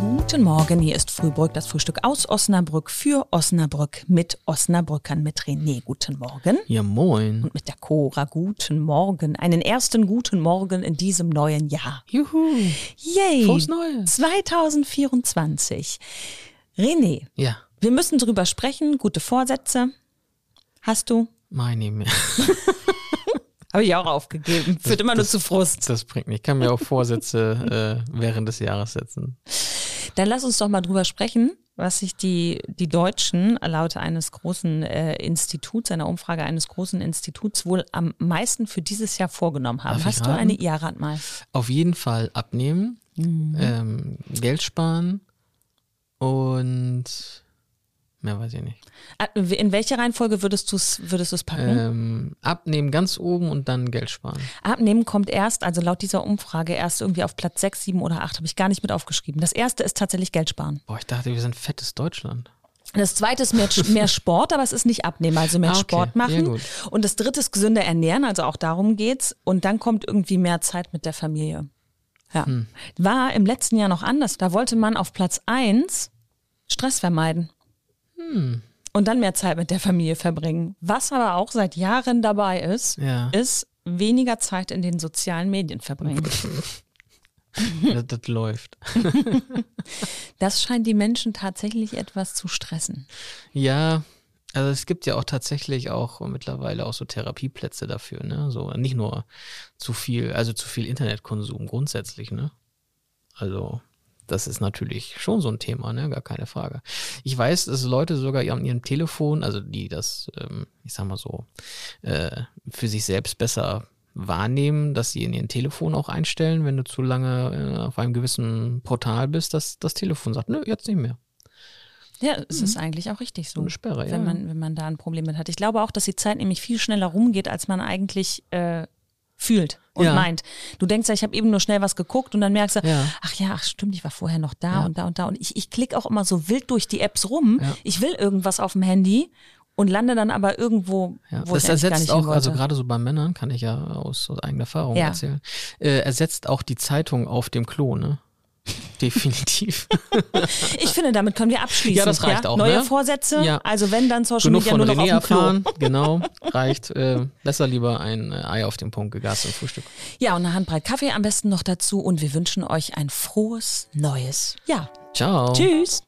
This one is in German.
Guten Morgen, hier ist Frühbrück, das Frühstück aus Osnabrück für Osnabrück mit Osnabrückern mit René. Guten Morgen. Ja, moin. Und mit der Cora. Guten Morgen. Einen ersten guten Morgen in diesem neuen Jahr. Juhu. Yay. Frohes Neues. 2024. René, Ja, wir müssen drüber sprechen. Gute Vorsätze. Hast du? meine mehr. Habe ich auch aufgegeben. Führt immer nur das- zu Frust. Das bringt nicht. Ich kann mir auch Vorsätze äh, während des Jahres setzen. Dann lass uns doch mal drüber sprechen, was sich die, die Deutschen laut eines großen äh, Instituts, einer Umfrage eines großen Instituts, wohl am meisten für dieses Jahr vorgenommen haben. Darf Hast du eine, ja, rat mal. Auf jeden Fall abnehmen, Mhm. ähm, Geld sparen und mehr weiß ich nicht. Ah, In welche Reihenfolge würdest du es würdest du's packen? Ähm, abnehmen ganz oben und dann Geld sparen. Abnehmen kommt erst, also laut dieser Umfrage, erst irgendwie auf Platz 6, 7 oder 8, habe ich gar nicht mit aufgeschrieben. Das erste ist tatsächlich Geld sparen. Boah, ich dachte, wir sind fettes Deutschland. Das zweite ist mehr, mehr Sport, aber es ist nicht abnehmen, also mehr Ah, okay. Sport machen. Und das dritte ist gesünder ernähren, also auch darum geht's. Und dann kommt irgendwie mehr Zeit mit der Familie. Ja. Hm. War im letzten Jahr noch anders. Da wollte man auf Platz eins Stress vermeiden. Hm. Und dann mehr Zeit mit der Familie verbringen. Was aber auch seit Jahren dabei ist, Ja. ist weniger Zeit in den sozialen Medien verbringen. das, das läuft. Das scheint die Menschen tatsächlich etwas zu stressen. Ja, also es gibt ja auch tatsächlich auch mittlerweile auch so Therapieplätze dafür, ne? So nicht nur zu viel, also zu viel Internetkonsum grundsätzlich, ne? Also das ist natürlich schon so ein Thema, ne? Gar keine Frage. Ich weiß, dass Leute sogar an ihrem Telefon, also die das, ähm, ich sag mal so, äh, für sich selbst besser wahrnehmen, dass sie in ihren Telefon auch einstellen, wenn du zu lange äh, auf einem gewissen Portal bist, dass das Telefon sagt, nö, jetzt nicht mehr. Ja, es ist eigentlich auch richtig so. Mhm. Eine Sperre, ja. wenn man, wenn man da ein Problem mit hat. Ich glaube auch, dass die Zeit nämlich viel schneller rumgeht, als man eigentlich äh, fühlt und Ja. meint. Du denkst ja, ich habe eben nur schnell was geguckt und dann merkst du, Ja. ach ja, ach stimmt, ich war vorher noch da Ja. und da und da. Und ich, ich klicke auch immer so wild durch die Apps rum. Ich will irgendwas auf dem Handy und lande dann aber irgendwo, Ja, wo das ich eigentlich gar ersetzt nicht auch, also gerade so bei Männern, kann ich ja aus, aus eigener Erfahrung erzählen, äh, ersetzt auch die Zeitung auf dem Klo, ne? Definitiv. Ich finde, damit können wir abschließen. Ja, das reicht auch, Neue ne? Vorsätze, Ja. also wenn dann Social Genug Media von nur noch René auf erfahren, genau, reicht. Äh, besser lieber ein äh, Ei auf den Punkt gegast im Frühstück. Ja, und eine Handbreit Kaffee am besten noch dazu und wir wünschen euch ein frohes neues Jahr. Ciao. Tschüss.